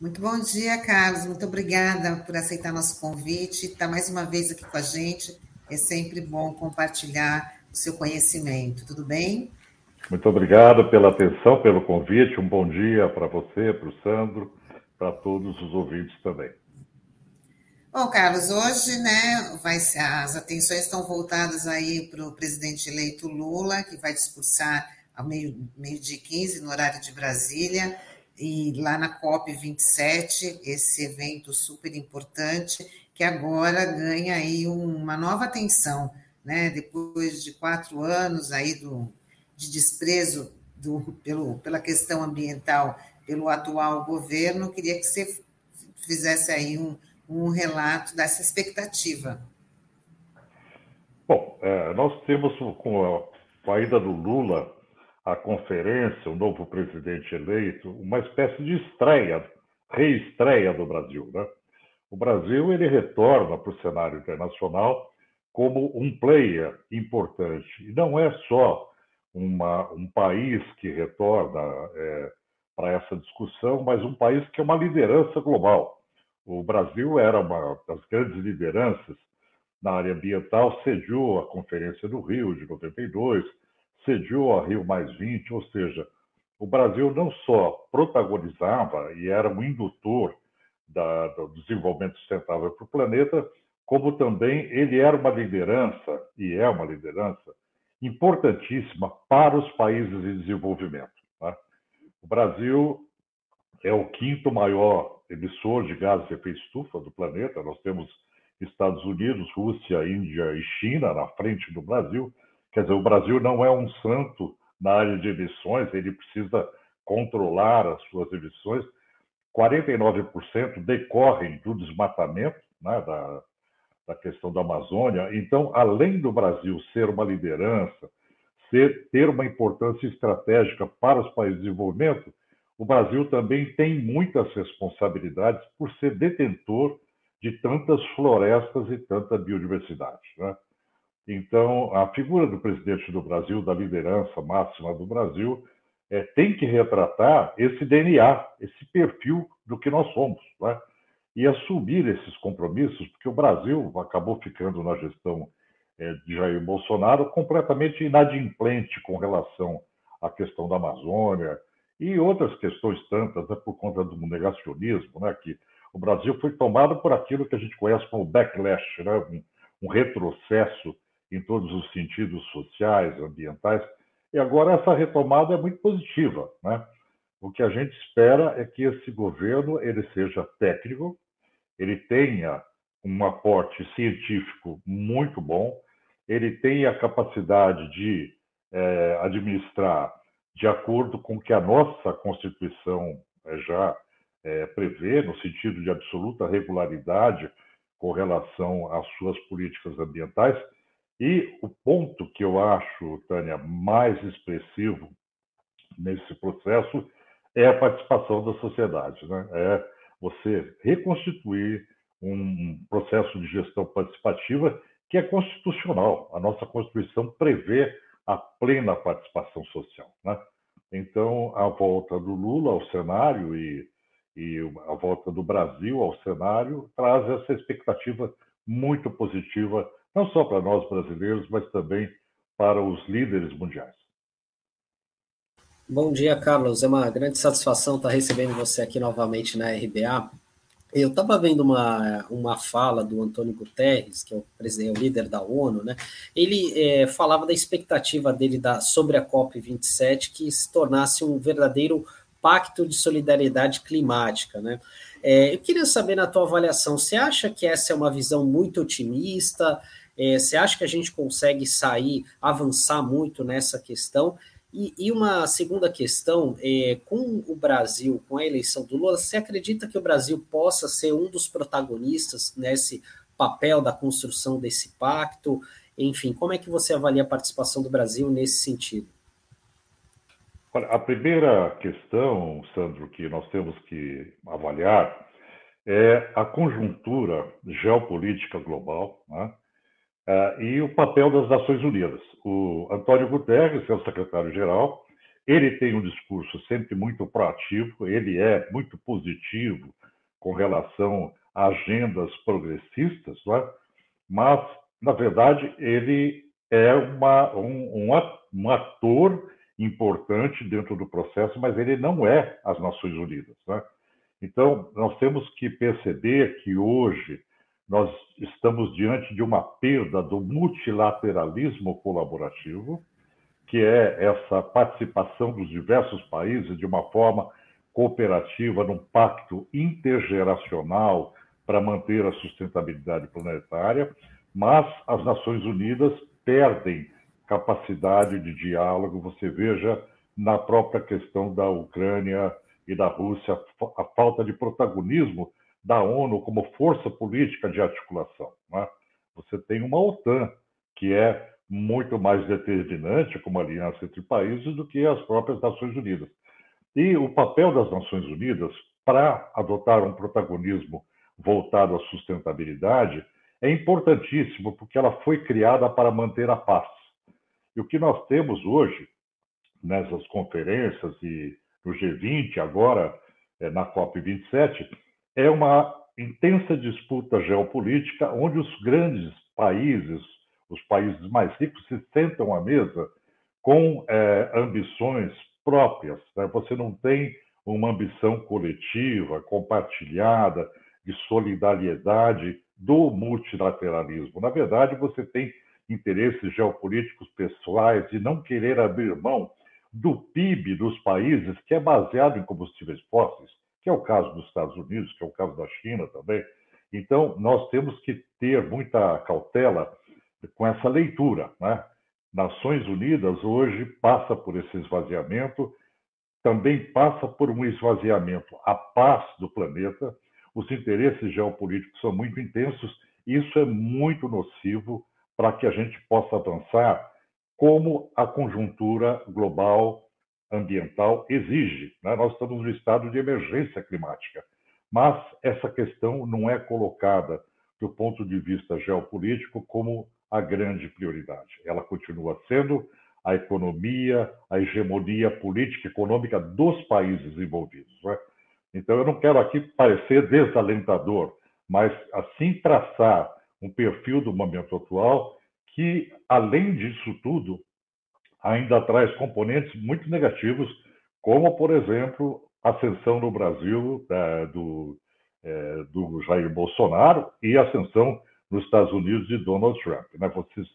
Muito bom dia, Carlos. Muito obrigada por aceitar nosso convite. Está mais uma vez aqui com a gente. É sempre bom compartilhar o seu conhecimento. Tudo bem? Muito obrigado pela atenção, pelo convite. Um bom dia para você, para o Sandro, para todos os ouvintes também. Bom, Carlos, hoje, né, vai, as atenções estão voltadas aí para o presidente eleito Lula, que vai discursar ao meio, meio de 15 no horário de Brasília, e lá na COP27, esse evento super importante, que agora ganha aí uma nova atenção, né, depois de quatro anos aí do, de desprezo do, pelo, pela questão ambiental pelo atual governo, queria que você fizesse aí um, um relato dessa expectativa. Bom, é, nós temos com a, ida do Lula à conferência, o novo presidente eleito, uma espécie de estreia, reestreia do Brasil. Né? O Brasil ele retorna para o cenário internacional como um player importante. E não é só uma, um país que retorna é, para essa discussão, mas um país que é uma liderança global. O Brasil era uma das grandes lideranças na área ambiental, sediou a Conferência do Rio de 92, sediou a Rio Mais 20, ou seja, o Brasil não só protagonizava e era um indutor da, do desenvolvimento sustentável para o planeta, como também ele era uma liderança, e é uma liderança, importantíssima para os países em desenvolvimento. Tá? O Brasil é o quinto maior emissor de gases de efeito estufa do planeta. Nós temos Estados Unidos, Rússia, Índia e China na frente do Brasil. Quer dizer, o Brasil não é um santo na área de emissões, ele precisa controlar as suas emissões. 49% decorrem do desmatamento, né, da, da questão da Amazônia. Então, além do Brasil ser uma liderança, ser, ter uma importância estratégica para os países de desenvolvimento, o Brasil também tem muitas responsabilidades por ser detentor de tantas florestas e tanta biodiversidade. Né? Então, a figura do presidente do Brasil, da liderança máxima do Brasil, é, tem que retratar esse DNA, esse perfil do que nós somos. Né? e assumir esses compromissos, porque o Brasil acabou ficando na gestão é, de Jair Bolsonaro completamente inadimplente com relação à questão da Amazônia e outras questões tantas, né, por conta do negacionismo, né, que o Brasil foi tomado por aquilo que a gente conhece como backlash, né, um, um retrocesso em todos os sentidos sociais, ambientais, e agora essa retomada é muito positiva, né? O que a gente espera é que esse governo ele seja técnico, ele tenha um aporte científico muito bom, ele tenha a capacidade de é, administrar de acordo com o que a nossa Constituição é, já é, prevê, no sentido de absoluta regularidade com relação às suas políticas ambientais. E o ponto que eu acho, Tânia, mais expressivo nesse processo é a participação da sociedade. Né? É você reconstituir um processo de gestão participativa que é constitucional. A nossa Constituição prevê a plena participação social. Né? Então, a volta do Lula ao cenário e, e a volta do Brasil ao cenário traz essa expectativa muito positiva, não só para nós brasileiros, mas também para os líderes mundiais. Bom dia, Carlos. É uma grande satisfação estar recebendo você aqui novamente na RBA. Eu estava vendo uma, uma fala do Antônio Guterres, que é o, presidente, o líder da ONU, né? Ele é, falava da expectativa dele da, sobre a COP27 que se tornasse um verdadeiro pacto de solidariedade climática, né? É, eu queria saber, na tua avaliação, você acha que essa é uma visão muito otimista? É, você acha que a gente consegue sair, avançar muito nessa questão? E, e, uma segunda questão, é, com o Brasil, com a eleição do Lula, você acredita que o Brasil possa ser um dos protagonistas nesse papel da construção desse pacto? Enfim, como é que você avalia a participação do Brasil nesse sentido? Olha, a primeira questão, Sandro, que nós temos que avaliar é a conjuntura geopolítica global né? Uh, e o papel das Nações Unidas. O Antônio Guterres, que é o secretário-geral, ele tem um discurso sempre muito proativo, ele é muito positivo com relação a agendas progressistas, né? mas, na verdade, ele é uma, um, um ator importante dentro do processo, mas ele não é as Nações Unidas. Né? Então, nós temos que perceber que hoje nós estamos diante de uma perda do multilateralismo colaborativo, que é essa participação dos diversos países de uma forma cooperativa num pacto intergeracional para manter a sustentabilidade planetária, mas as Nações Unidas perdem capacidade de diálogo. Você veja na própria questão da Ucrânia e da Rússia a falta de protagonismo da ONU como força política de articulação. Né? Você tem uma OTAN que é muito mais determinante como aliança entre países do que as próprias Nações Unidas. E o papel das Nações Unidas para adotar um protagonismo voltado à sustentabilidade é importantíssimo, porque ela foi criada para manter a paz. E o que nós temos hoje, nessas conferências e no G20, agora é, na COP27, é uma intensa disputa geopolítica onde os grandes países, os países mais ricos, se sentam à mesa com é, ambições próprias. Né? Você não tem uma ambição coletiva, compartilhada, de solidariedade do multilateralismo. Na verdade, você tem interesses geopolíticos pessoais e não querer abrir mão do PIB dos países, que é baseado em combustíveis fósseis, que é o caso dos Estados Unidos, que é o caso da China também. Então, nós temos que ter muita cautela com essa leitura. Né? Nações Unidas hoje passa por esse esvaziamento, também passa por um esvaziamento a paz do planeta. Os interesses geopolíticos são muito intensos, isso é muito nocivo para que a gente possa avançar como a conjuntura global ambiental exige. Né? Nós estamos no estado de emergência climática, mas essa questão não é colocada do ponto de vista geopolítico como a grande prioridade. Ela continua sendo a economia, a hegemonia política e econômica dos países envolvidos. Né? Então, eu não quero aqui parecer desalentador, mas assim traçar um perfil do momento atual que, além disso tudo, ainda traz componentes muito negativos, como, por exemplo, a ascensão no Brasil é, do, é, do Jair Bolsonaro e a ascensão nos Estados Unidos de Donald Trump. Né? Vocês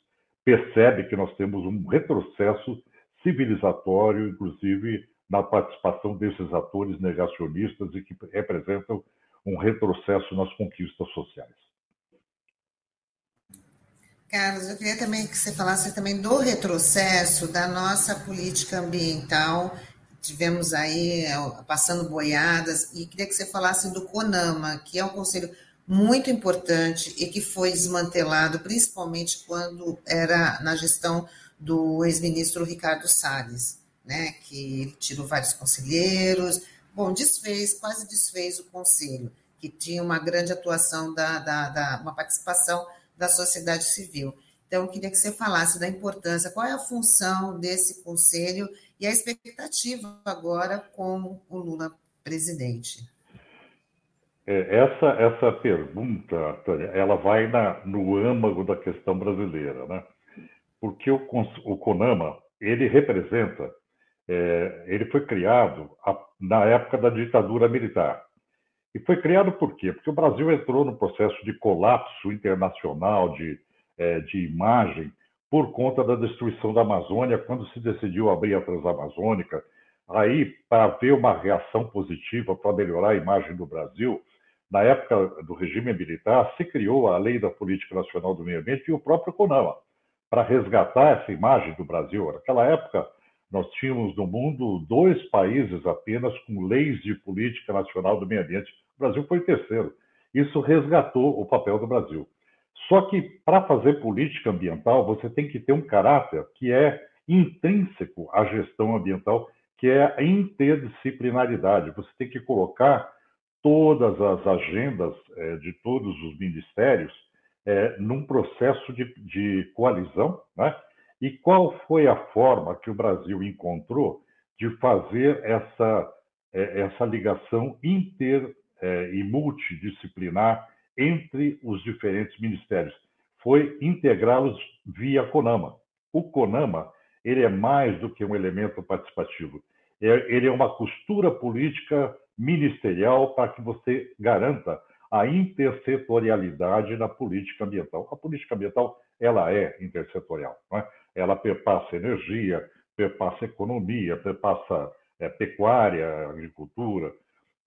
percebem que nós temos um retrocesso civilizatório, inclusive na participação desses atores negacionistas e que representam um retrocesso nas conquistas sociais. Carlos, eu queria também que você falasse também do retrocesso da nossa política ambiental. Tivemos aí é, passando boiadas e queria que você falasse do CONAMA, que é um conselho muito importante e que foi desmantelado principalmente quando era na gestão do ex-ministro Ricardo Salles, né, que tirou vários conselheiros, bom, desfez, quase desfez o conselho, que tinha uma grande atuação da, da, da uma participação da sociedade civil. Então, eu queria que você falasse da importância, qual é a função desse conselho e a expectativa agora com o Lula presidente. É, essa, essa pergunta, Tânia, ela vai na, no âmago da questão brasileira, né? Porque o, o CONAMA, ele representa, é, ele foi criado a, na época da ditadura militar. E foi criado por quê? Porque o Brasil entrou no processo de colapso internacional de, é, de imagem por conta da destruição da Amazônia, quando se decidiu abrir a Transamazônica. Aí, para haver uma reação positiva para melhorar a imagem do Brasil, na época do regime militar, se criou a Lei da Política Nacional do Meio Ambiente e o próprio CONAMA, para resgatar essa imagem do Brasil. Naquela época, nós tínhamos no mundo dois países apenas com leis de política nacional do meio ambiente. O Brasil foi o terceiro. Isso resgatou o papel do Brasil. Só que para fazer política ambiental, você tem que ter um caráter que é intrínseco à gestão ambiental, que é a interdisciplinaridade. Você tem que colocar todas as agendas é, de todos os ministérios é, num processo de, de coalizão, né? E qual foi a forma que o Brasil encontrou de fazer essa, é, essa ligação inter é, e multidisciplinar entre os diferentes ministérios? Foi integrá-los via CONAMA. O CONAMA ele é mais do que um elemento participativo. É, ele é uma costura política ministerial para que você garanta a intersetorialidade na política ambiental. A política ambiental ela é intersetorial, é? Ela perpassa energia, perpassa economia, perpassa é, pecuária, agricultura.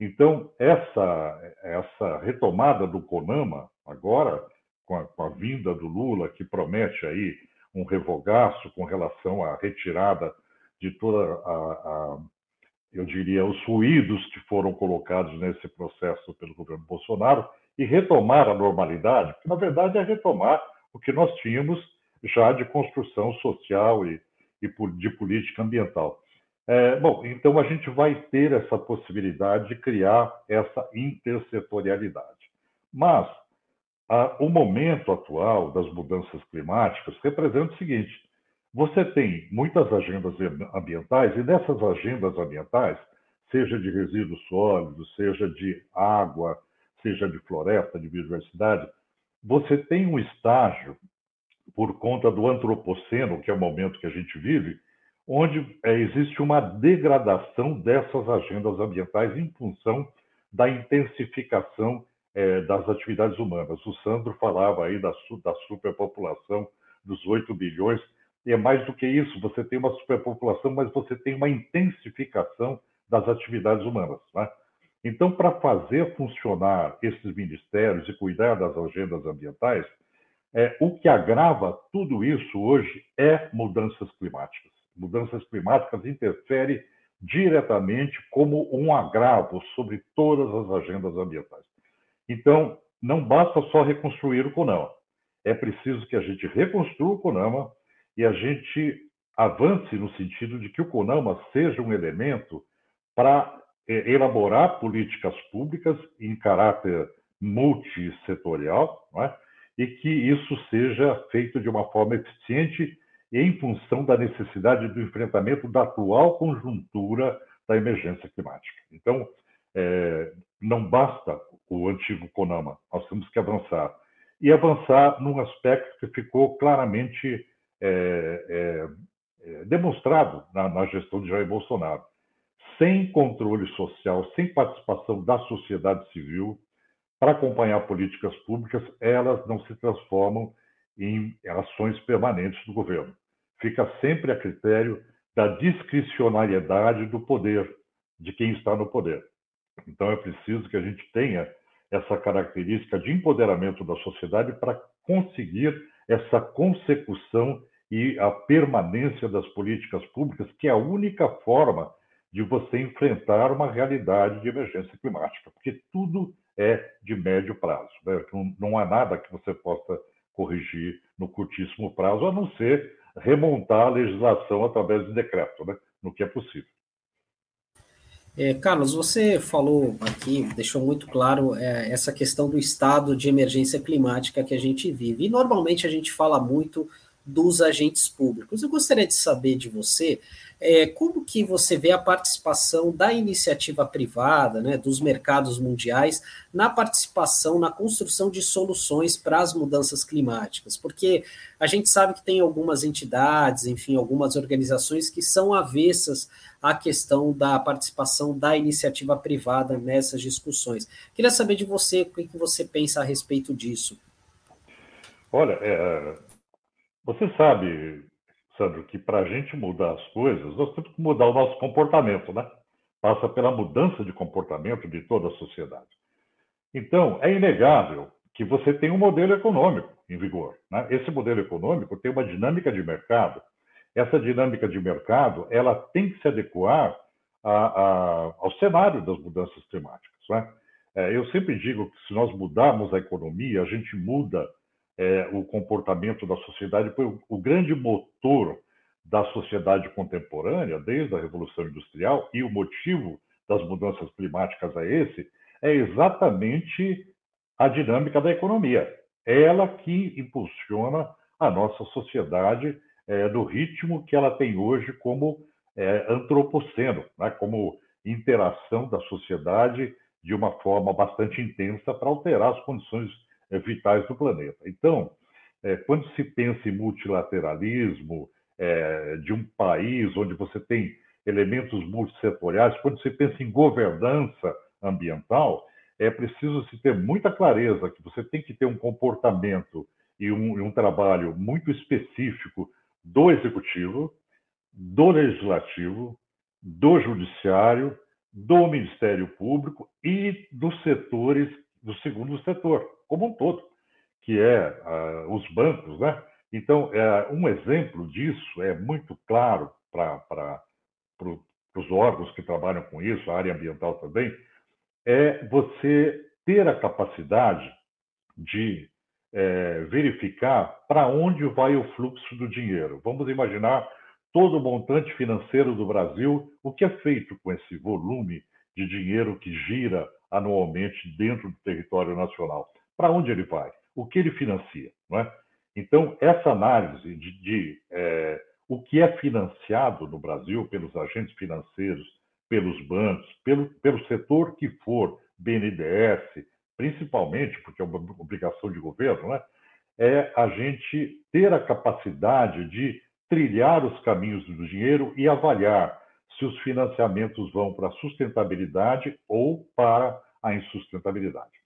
Então essa essa retomada do CONAMA agora com a, com a vinda do Lula que promete aí um revogaço com relação à retirada de toda a, a eu diria, os ruídos que foram colocados nesse processo pelo governo Bolsonaro e retomar a normalidade, que na verdade é retomar o que nós tínhamos já de construção social e, e de política ambiental. É, bom, então a gente vai ter essa possibilidade de criar essa intersetorialidade. Mas a, o momento atual das mudanças climáticas representa o seguinte: você tem muitas agendas ambientais, e nessas agendas ambientais, seja de resíduos sólidos, seja de água, seja de floresta, de biodiversidade, você tem um estágio, por conta do antropoceno, que é o momento que a gente vive, onde é, existe uma degradação dessas agendas ambientais em função da intensificação é, das atividades humanas. O Sandro falava aí da, da superpopulação dos 8 bilhões e é mais do que isso, você tem uma superpopulação, mas você tem uma intensificação das atividades humanas. Né? Então, para fazer funcionar esses ministérios e cuidar das agendas ambientais, é, o que agrava tudo isso hoje é mudanças climáticas. Mudanças climáticas interferem diretamente como um agravo sobre todas as agendas ambientais. Então, não basta só reconstruir o CONAMA. É preciso que a gente reconstrua o CONAMA, e a gente avance no sentido de que o CONAMA seja um elemento para é, elaborar políticas públicas em caráter multissetorial, é? E que isso seja feito de uma forma eficiente em função da necessidade do enfrentamento da atual conjuntura da emergência climática. Então, é, não basta o antigo CONAMA, nós temos que avançar. E avançar num aspecto que ficou claramente é, é, é, demonstrado na, na, gestão de Jair Bolsonaro. Sem controle social, sem participação da sociedade civil para acompanhar políticas públicas, elas não se transformam em ações permanentes do governo. Fica sempre a critério da discricionariedade do poder, de quem está no poder. Então é preciso que a gente tenha essa característica de empoderamento da sociedade para conseguir essa consecução e a permanência das políticas públicas, que é a única forma de você enfrentar uma realidade de emergência climática, porque tudo é de médio prazo. Né? Não, não há nada que você possa corrigir no curtíssimo prazo, a não ser remontar a legislação através de decreto, né? no que é possível. É, Carlos, você falou aqui, deixou muito claro é, essa questão do estado de emergência climática que a gente vive. E normalmente a gente fala muito dos agentes públicos. Eu gostaria de saber de você é, como que você vê a participação da iniciativa privada, né, dos mercados mundiais, na participação na construção de soluções para as mudanças climáticas, porque a gente sabe que tem algumas entidades, enfim, algumas organizações que são avessas à questão da participação da iniciativa privada nessas discussões. Queria saber de você o que você pensa a respeito disso. Olha, é, você sabe, Sandro, que para a gente mudar as coisas, nós temos que mudar o nosso comportamento, né? Passa pela mudança de comportamento de toda a sociedade. Então, é inegável que você tem um modelo econômico em vigor. Né? Esse modelo econômico tem uma dinâmica de mercado. Essa dinâmica de mercado, ela tem que se adequar a, a, ao cenário das mudanças climáticas. Né? É, eu sempre digo que se nós mudarmos a economia, a gente muda é, o comportamento da sociedade o, o grande motor da sociedade contemporânea, desde a Revolução Industrial, e o motivo das mudanças climáticas é esse, é exatamente a dinâmica da economia. É ela que impulsiona a nossa sociedade é, no ritmo que ela tem hoje como é, antropoceno, né? como interação da sociedade de uma forma bastante intensa para alterar as condições vitais do planeta. Então, é, quando se pensa em multilateralismo é, de um país onde você tem elementos multissetoriais, quando se pensa em governança ambiental, é preciso se ter muita clareza que você tem que ter um comportamento e um, um trabalho muito específico do executivo, do legislativo, do judiciário, do Ministério Público e dos setores do segundo setor, como um todo, que é uh, os bancos, né? Então, é, um exemplo disso é muito claro para os órgãos que trabalham com isso, a área ambiental também, é você ter a capacidade de é, verificar para onde vai o fluxo do dinheiro. Vamos imaginar todo o montante financeiro do Brasil, o que é feito com esse volume de dinheiro que gira anualmente dentro do território nacional. Para onde ele vai? O que ele financia? Não é? Então, essa análise de, de é, o que é financiado no Brasil pelos agentes financeiros, pelos bancos, pelo, pelo setor que for, BNDES, principalmente, porque é uma obrigação de governo, né? é a gente ter a capacidade de trilhar os caminhos do dinheiro e avaliar se os financiamentos vão para a sustentabilidade ou para a insustentabilidade.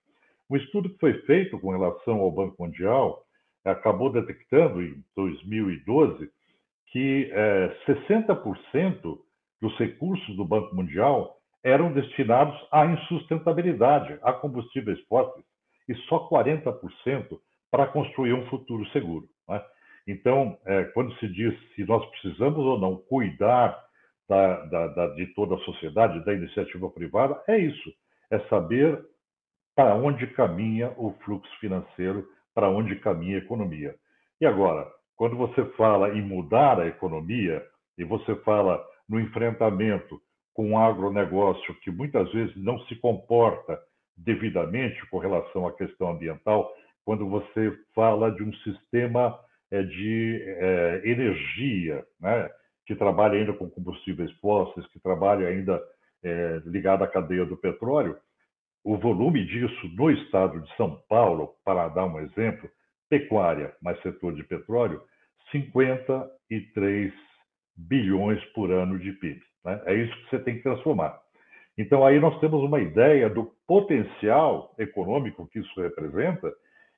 Um estudo que foi feito com relação ao Banco Mundial acabou detectando em 2012 que é, 60% dos recursos do Banco Mundial eram destinados à insustentabilidade, a combustíveis fósseis, e só 40% para construir um futuro seguro. Né? Então, é, quando se diz se nós precisamos ou não cuidar da, da, da, de toda a sociedade, da iniciativa privada, é isso: é saber para onde caminha o fluxo financeiro, para onde caminha a economia. E agora, quando você fala em mudar a economia e você fala no enfrentamento com um agronegócio que muitas vezes não se comporta devidamente com relação à questão ambiental, quando você fala de um sistema é, de é, energia, né, que trabalha ainda com combustíveis fósseis, que trabalha ainda é, ligado à cadeia do petróleo, o volume disso no estado de São Paulo, para dar um exemplo, pecuária mais setor de petróleo, 53 bilhões por ano de PIB. Né? É isso que você tem que transformar. Então, aí nós temos uma ideia do potencial econômico que isso representa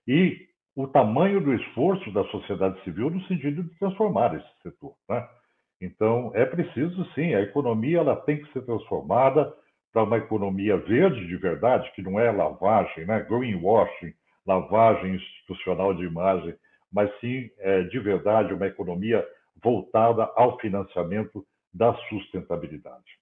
e o tamanho do esforço da sociedade civil no sentido de transformar esse setor. Né? Então, é preciso, sim, a economia ela tem que ser transformada para uma economia verde de verdade, que não é lavagem, né? greenwashing, lavagem institucional de imagem, mas sim, é, de verdade, uma economia voltada ao financiamento da sustentabilidade.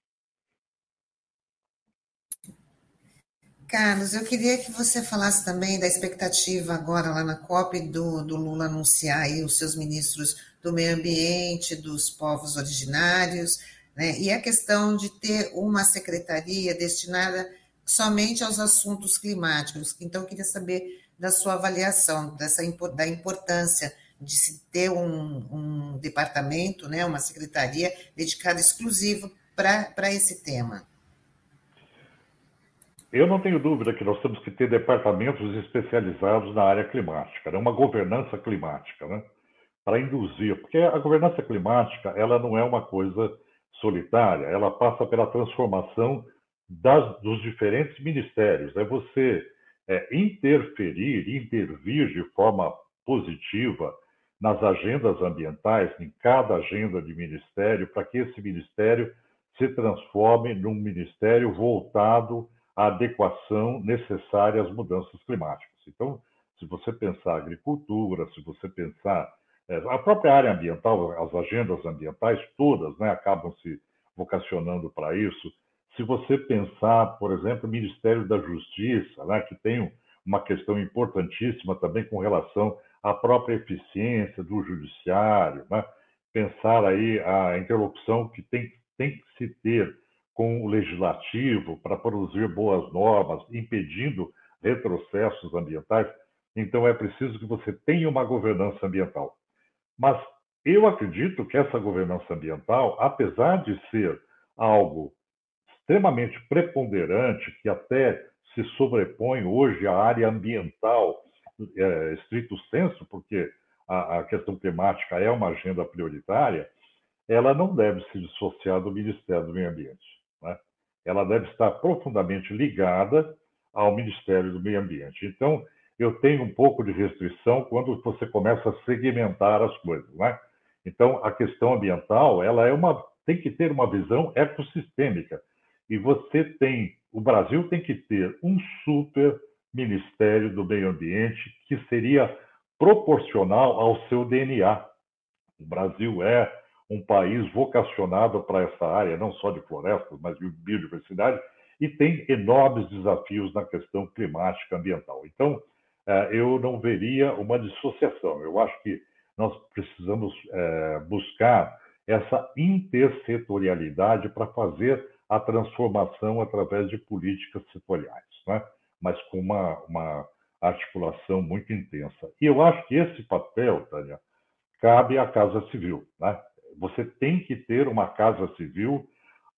Carlos, eu queria que você falasse também da expectativa agora lá na COP do, do Lula anunciar aí os seus ministros do meio ambiente, dos povos originários, né? e a questão de ter uma secretaria destinada somente aos assuntos climáticos. Então, eu queria saber da sua avaliação dessa, da importância de se ter um, um departamento, né, uma secretaria dedicada exclusivo para esse tema. Eu não tenho dúvida que nós temos que ter departamentos especializados na área climática, né? uma governança climática, né? para induzir, porque a governança climática ela não é uma coisa solitária, ela passa pela transformação das, dos diferentes ministérios. É você é, interferir, intervir de forma positiva nas agendas ambientais, em cada agenda de ministério, para que esse ministério se transforme num ministério voltado à adequação necessária às mudanças climáticas. Então, se você pensar agricultura, se você pensar a própria área ambiental, as agendas ambientais todas, né, acabam se vocacionando para isso. Se você pensar, por exemplo, o Ministério da Justiça, né, que tem uma questão importantíssima também com relação à própria eficiência do judiciário, né? pensar aí a interlocução que tem, tem que se ter com o legislativo para produzir boas normas, impedindo retrocessos ambientais. Então, é preciso que você tenha uma governança ambiental. Mas eu acredito que essa governança ambiental, apesar de ser algo extremamente preponderante, que até se sobrepõe hoje à área ambiental, é, estrito senso, porque a, a questão climática é uma agenda prioritária, ela não deve se dissociar do Ministério do Meio Ambiente. Né? Ela deve estar profundamente ligada ao Ministério do Meio Ambiente. Então, eu tenho um pouco de restrição quando você começa a segmentar as coisas. Né? Então, a questão ambiental ela é uma, tem que ter uma visão ecossistêmica. E você tem, o Brasil tem que ter um super Ministério do Meio Ambiente que seria proporcional ao seu DNA. O Brasil é um país vocacionado para essa área, não só de florestas, mas de biodiversidade, e tem enormes desafios na questão climática ambiental. Então, eu não veria uma dissociação. Eu acho que nós precisamos eh, buscar essa intersetorialidade para fazer a transformação através de políticas setoriais, né? mas com uma, uma articulação muito intensa. E eu acho que esse papel, Tânia, cabe à Casa Civil. Né? Você tem que ter uma Casa Civil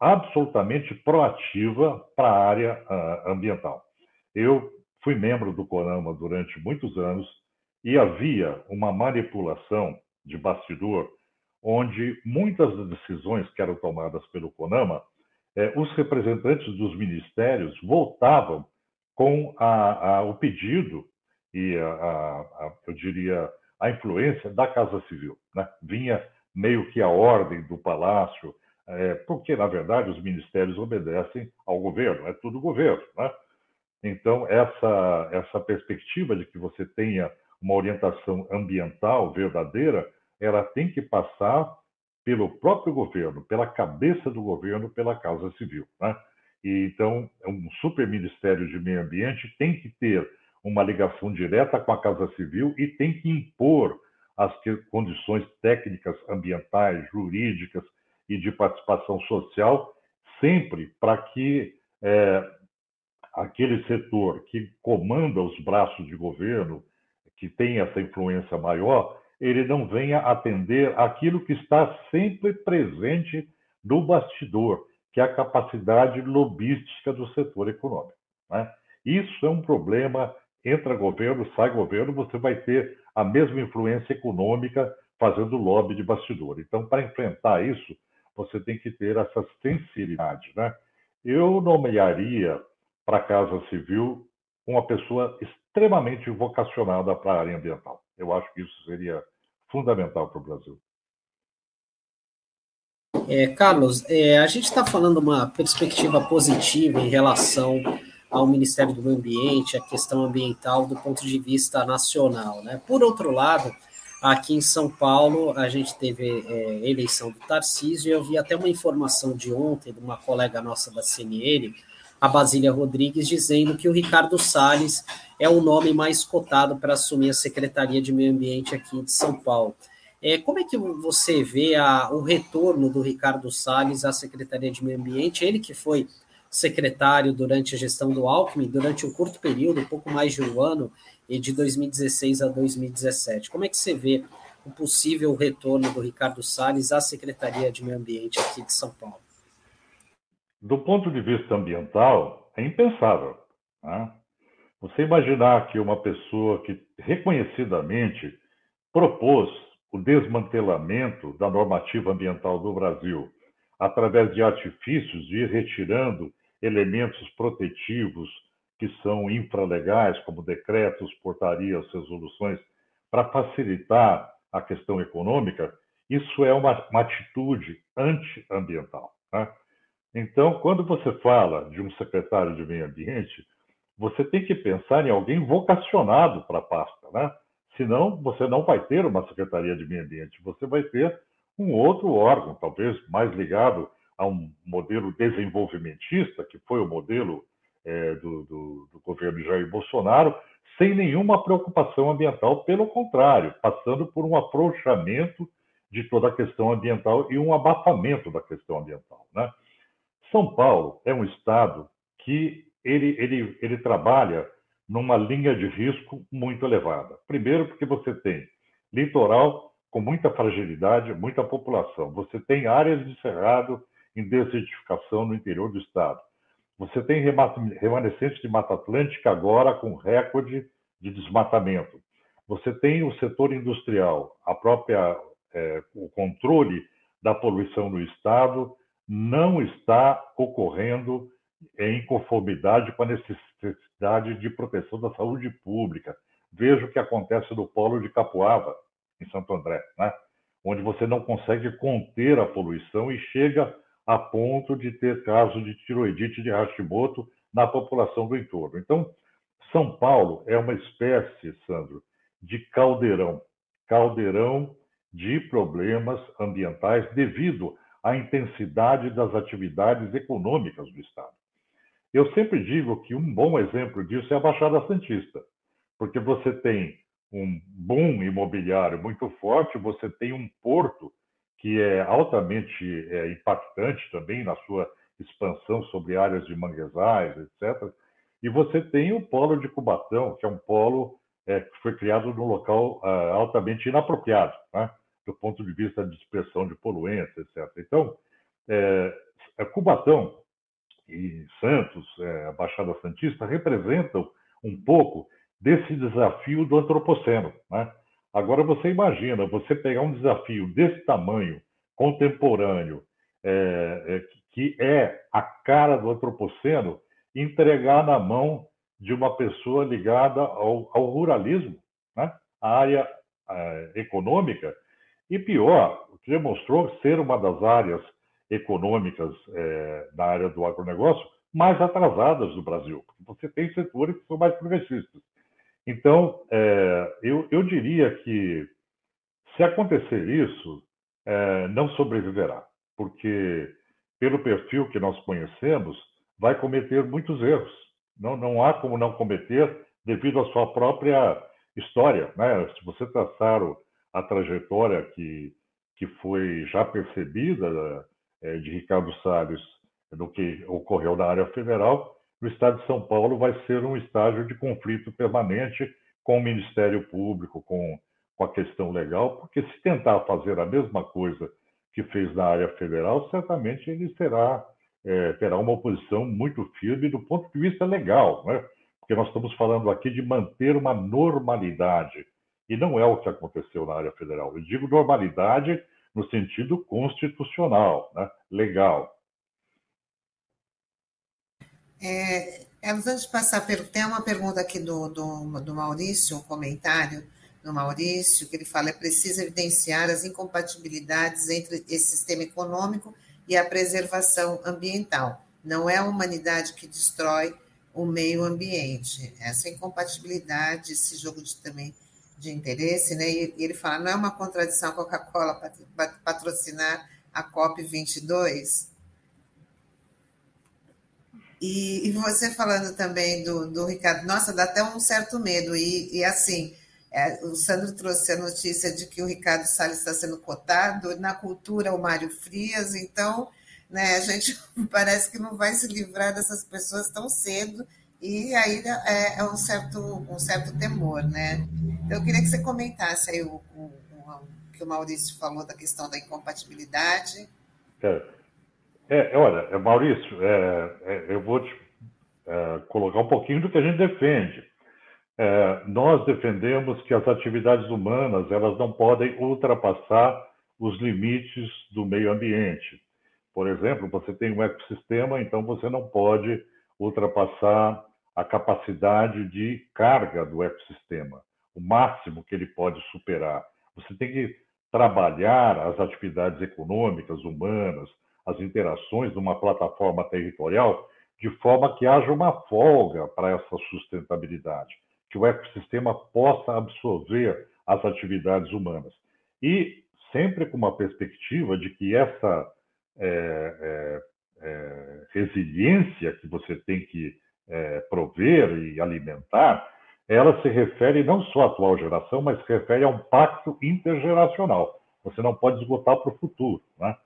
absolutamente proativa para a área uh, ambiental. Eu fui membro do CONAMA durante muitos anos e havia uma manipulação de bastidor onde muitas das decisões que eram tomadas pelo CONAMA, eh, os representantes dos ministérios voltavam com a, a, o pedido e, a, eu diria, a influência da Casa Civil. Né? Vinha meio que a ordem do Palácio, é, porque, na verdade, os ministérios obedecem ao governo, é tudo governo. Né? Então, essa, essa perspectiva de que você tenha uma orientação ambiental verdadeira, ela tem que passar pelo próprio governo, pela cabeça do governo, pela Casa Civil. Né? E, então, um super ministério de meio ambiente tem que ter uma ligação direta com a Casa Civil e tem que impor as condições técnicas, ambientais, jurídicas e de participação social, sempre para que é, aquele setor que comanda os braços de governo, que tem essa influência maior, ele não venha atender aquilo que está sempre presente no bastidor, que é a capacidade lobística do setor econômico. Né? Isso é um problema. Entra governo, sai governo, você vai ter a mesma influência econômica fazendo lobby de bastidor. Então, para enfrentar isso, você tem que ter essa sensibilidade. Né? Eu nomearia para a Casa Civil uma pessoa extremamente vocacionada para a área ambiental. Eu acho que isso seria fundamental para o Brasil. É, Carlos, é, a gente está falando uma perspectiva positiva em relação ao Ministério do Meio Ambiente, a questão ambiental do ponto de vista nacional. Né? Por outro lado, aqui em São Paulo, a gente teve é, eleição do Tarcísio, e eu vi até uma informação de ontem de uma colega nossa da CNL, a Basília Rodrigues, dizendo que o Ricardo Salles é o nome mais cotado para assumir a Secretaria de Meio Ambiente aqui de São Paulo. É, como é que você vê a, o retorno do Ricardo Salles à Secretaria de Meio Ambiente? Ele que foi secretário durante a gestão do Alckmin, durante um curto período, pouco mais de um ano, e de 2016 a 2017. Como é que você vê o possível retorno do Ricardo Salles à Secretaria de Meio Ambiente aqui de São Paulo? Do ponto de vista ambiental, é impensável. Né? Você imaginar que uma pessoa que reconhecidamente propôs o desmantelamento da normativa ambiental do Brasil, através de artifícios de ir retirando elementos protetivos que são infralegais, como decretos, portarias, resoluções, para facilitar a questão econômica, isso é uma, uma atitude antiambiental. Né? Então, quando você fala de um secretário de meio ambiente, você tem que pensar em alguém vocacionado para a pasta, né? Senão, você não vai ter uma Secretaria de Meio Ambiente, você vai ter um outro órgão, talvez mais ligado a um modelo desenvolvimentista, que foi o modelo é, do, do, do governo Jair Bolsonaro, sem nenhuma preocupação ambiental, pelo contrário, passando por um afrouxamento de toda a questão ambiental e um abafamento da questão ambiental. Né? São Paulo é um estado que ele, ele, ele trabalha numa linha de risco muito elevada. Primeiro, porque você tem litoral com muita fragilidade, muita população. Você tem áreas de cerrado em desertificação no interior do estado. Você tem remanescentes de Mata Atlântica agora com recorde de desmatamento. Você tem o setor industrial, a própria é, o controle da poluição no estado não está ocorrendo em conformidade com a necessidade de proteção da saúde pública. Veja o que acontece no polo de Capuava, em Santo André, né? onde você não consegue conter a poluição e chega a ponto de ter casos de tiroidite de Hashimoto na população do entorno. Então, São Paulo é uma espécie, Sandro, de caldeirão caldeirão de problemas ambientais devido à intensidade das atividades econômicas do Estado. Eu sempre digo que um bom exemplo disso é a Baixada Santista, porque você tem um boom imobiliário muito forte, você tem um porto que é altamente é, impactante também na sua expansão sobre áreas de manguezais, etc. E você tem o polo de Cubatão, que é um polo é, que foi criado num local uh, altamente inapropriado, né? Do ponto de vista de dispersão de poluentes, etc. Então, é, Cubatão e Santos, é, a Baixada Santista, representam um pouco desse desafio do antropoceno. Né? Agora você imagina, você pegar um desafio desse tamanho, contemporâneo, é, é, que é a cara do antropoceno, entregar na mão de uma pessoa ligada ao, ao ruralismo, né? a área é, econômica, e pior, demonstrou ser uma das áreas econômicas é, na área do agronegócio mais atrasadas do Brasil, você tem setores que são mais progressistas. Então, é, eu, eu, diria que se acontecer isso, é, não sobreviverá, porque pelo perfil que nós conhecemos, vai cometer muitos erros. Não, não há como não cometer devido à sua própria história. Né? Se você traçar a trajetória que, que foi já percebida é, de Ricardo Salles do que ocorreu na área federal, no estado de São Paulo vai ser um estágio de conflito permanente com o Ministério Público, com, com a questão legal, porque se tentar fazer a mesma coisa que fez na área federal, certamente ele será, é, terá uma oposição muito firme do ponto de vista legal, né? porque nós estamos falando aqui de manter uma normalidade, e não é o que aconteceu na área federal. Eu digo normalidade no sentido constitucional, né? legal. É, antes de passar, tem uma pergunta aqui do, do, do Maurício, um comentário do Maurício, que ele fala: é preciso evidenciar as incompatibilidades entre esse sistema econômico e a preservação ambiental. Não é a humanidade que destrói o meio ambiente. Essa incompatibilidade, esse jogo de, também de interesse, né? E ele fala: não é uma contradição a Coca-Cola patrocinar a COP22? E, e, você falando também do, do Ricardo, nossa, dá até um certo medo. E, e assim, é, o Sandro trouxe a notícia de que o Ricardo Salles está sendo cotado, na cultura o Mário Frias, então né, a gente parece que não vai se livrar dessas pessoas tão cedo, e aí é, é um, certo, um certo temor. Né? Então, eu queria que você comentasse aí o, o, o que o Maurício falou da questão da incompatibilidade. É. É, olha, é, Maurício, é, é, eu vou te é, colocar um pouquinho do que a gente defende. É, nós defendemos que as atividades humanas elas não podem ultrapassar os limites do meio ambiente. Por exemplo, você tem um ecossistema, então você não pode ultrapassar a capacidade de carga do ecossistema, o máximo que ele pode superar. Você tem que trabalhar as atividades econômicas, humanas, as interações de uma plataforma territorial de forma que haja uma folga para essa sustentabilidade, que o ecossistema possa absorver as atividades humanas. E sempre com uma perspectiva de que essa é, é, é, resiliência que você tem que é, prover e alimentar, ela se refere não só à atual geração, mas se refere a um pacto intergeracional. Você não pode esgotar para o futuro. Né?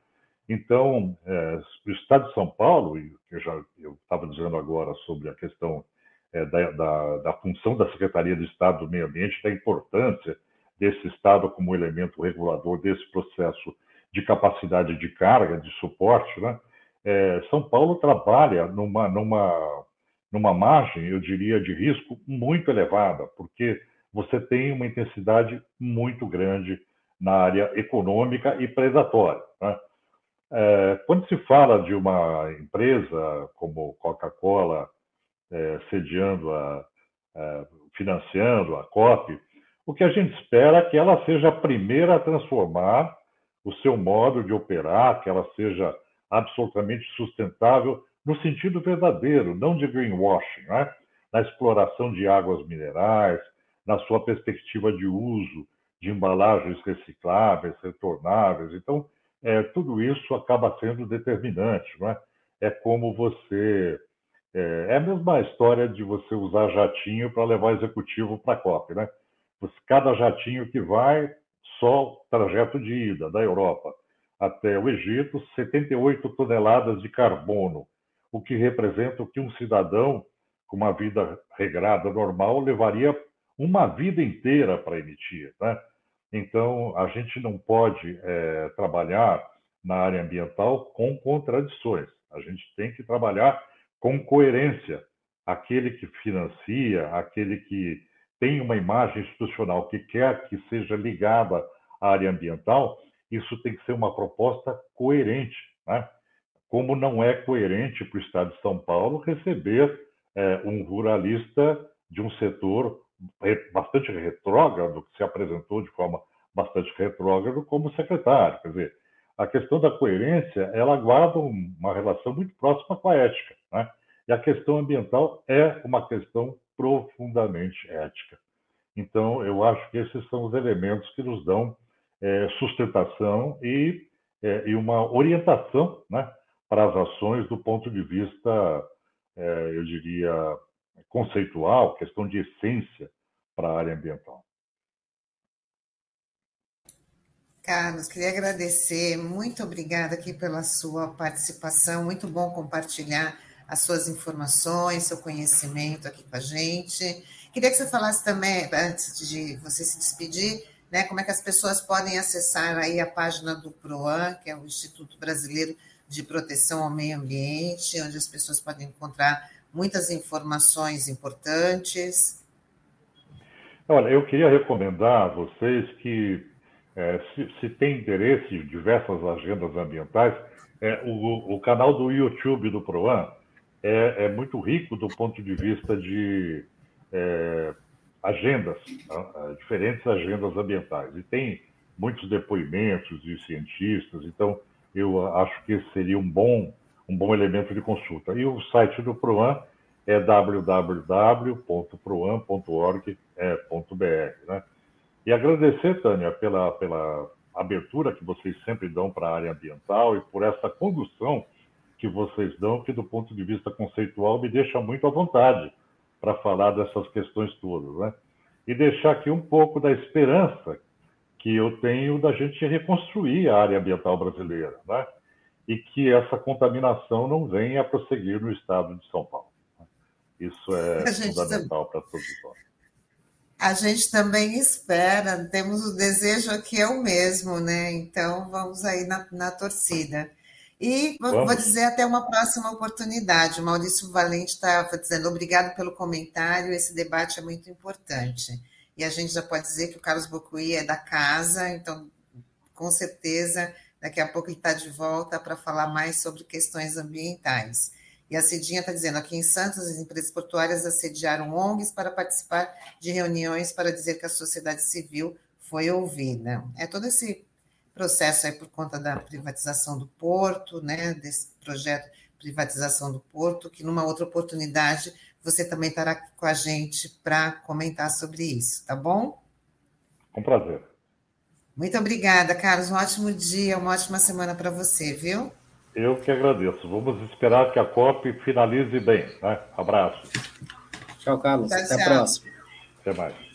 Então, é, o Estado de São Paulo, e eu já eu estava dizendo agora sobre a questão é, da, da, da, função da Secretaria de Estado do Meio Ambiente, da importância desse Estado como elemento regulador desse processo de capacidade de carga, de suporte, né? É, São Paulo trabalha numa, numa, numa margem, eu diria, de risco muito elevada, porque você tem uma intensidade muito grande na área econômica e predatória. Né? É, quando se fala de uma empresa como Coca-Cola é, sediando, a, a, financiando a COP, o que a gente espera é que ela seja a primeira a transformar o seu modo de operar, que ela seja absolutamente sustentável no sentido verdadeiro, não de greenwashing, né? na exploração de águas minerais, na sua perspectiva de uso de embalagens recicláveis, retornáveis. Então, é, tudo isso acaba sendo determinante. É? é como você. É, é a mesma história de você usar jatinho para levar executivo para a COP. Né? Cada jatinho que vai, só trajeto de ida da Europa até o Egito, 78 toneladas de carbono, o que representa o que um cidadão com uma vida regrada normal levaria uma vida inteira para emitir. Né? Então, a gente não pode é, trabalhar na área ambiental com contradições. A gente tem que trabalhar com coerência. Aquele que financia, aquele que tem uma imagem institucional que quer que seja ligada à área ambiental, isso tem que ser uma proposta coerente. Né? Como não é coerente para o Estado de São Paulo receber é, um ruralista de um setor bastante retrógrado, que se apresentou de forma bastante retrógrado como secretário. Quer dizer, a questão da coerência, ela guarda uma relação muito próxima com a ética. Né? E a questão ambiental é uma questão profundamente ética. Então, eu acho que esses são os elementos que nos dão é, sustentação e, é, e, uma orientação né, para as ações do ponto de vista, é, eu diria, conceitual, questão de essência para a área ambiental. Carlos, queria agradecer, muito obrigada aqui pela sua participação, muito bom compartilhar as suas informações, seu conhecimento aqui com a gente. Queria que você falasse também, antes de você se despedir, né, como é que as pessoas podem acessar aí a página do PROAN, que é o Instituto Brasileiro de Proteção ao Meio Ambiente, onde as pessoas podem encontrar muitas informações importantes. Olha, eu queria recomendar a vocês que, é, se, se tem interesse em diversas agendas ambientais, é, o, o, canal do YouTube do PROAN é, é, muito rico do ponto de vista de é, agendas, né, diferentes agendas ambientais. E tem muitos depoimentos de cientistas, então eu acho que esse seria um bom, um bom elemento de consulta. E o site do PROAN é www.proan.org.br. Né? E agradecer, Tânia, pela, pela abertura que vocês sempre dão para a área ambiental e por essa condução que vocês dão, que do ponto de vista conceitual me deixa muito à vontade para falar dessas questões todas, né? E deixar aqui um pouco da esperança que eu tenho da gente reconstruir a área ambiental brasileira, né? E que essa contaminação não venha a prosseguir no estado de São Paulo. Isso é fundamental para todos nós. A gente também espera, temos o desejo aqui é o mesmo, né? Então vamos aí na, na torcida. E vou, vou dizer até uma próxima oportunidade. O Maurício Valente estava dizendo obrigado pelo comentário, esse debate é muito importante. E a gente já pode dizer que o Carlos Bocuí é da casa, então com certeza daqui a pouco ele está de volta para falar mais sobre questões ambientais. E a Cidinha está dizendo, aqui em Santos, as empresas portuárias assediaram ONGs para participar de reuniões para dizer que a sociedade civil foi ouvida. É todo esse processo aí por conta da privatização do porto, né, desse projeto privatização do porto, que numa outra oportunidade você também estará com a gente para comentar sobre isso, tá bom? Com prazer. Muito obrigada, Carlos. Um ótimo dia, uma ótima semana para você, viu? Eu que agradeço. Vamos esperar que a COP finalize bem. Né? Abraço. Tchau, Carlos. Tchau, Até tchau. a próxima. Até mais.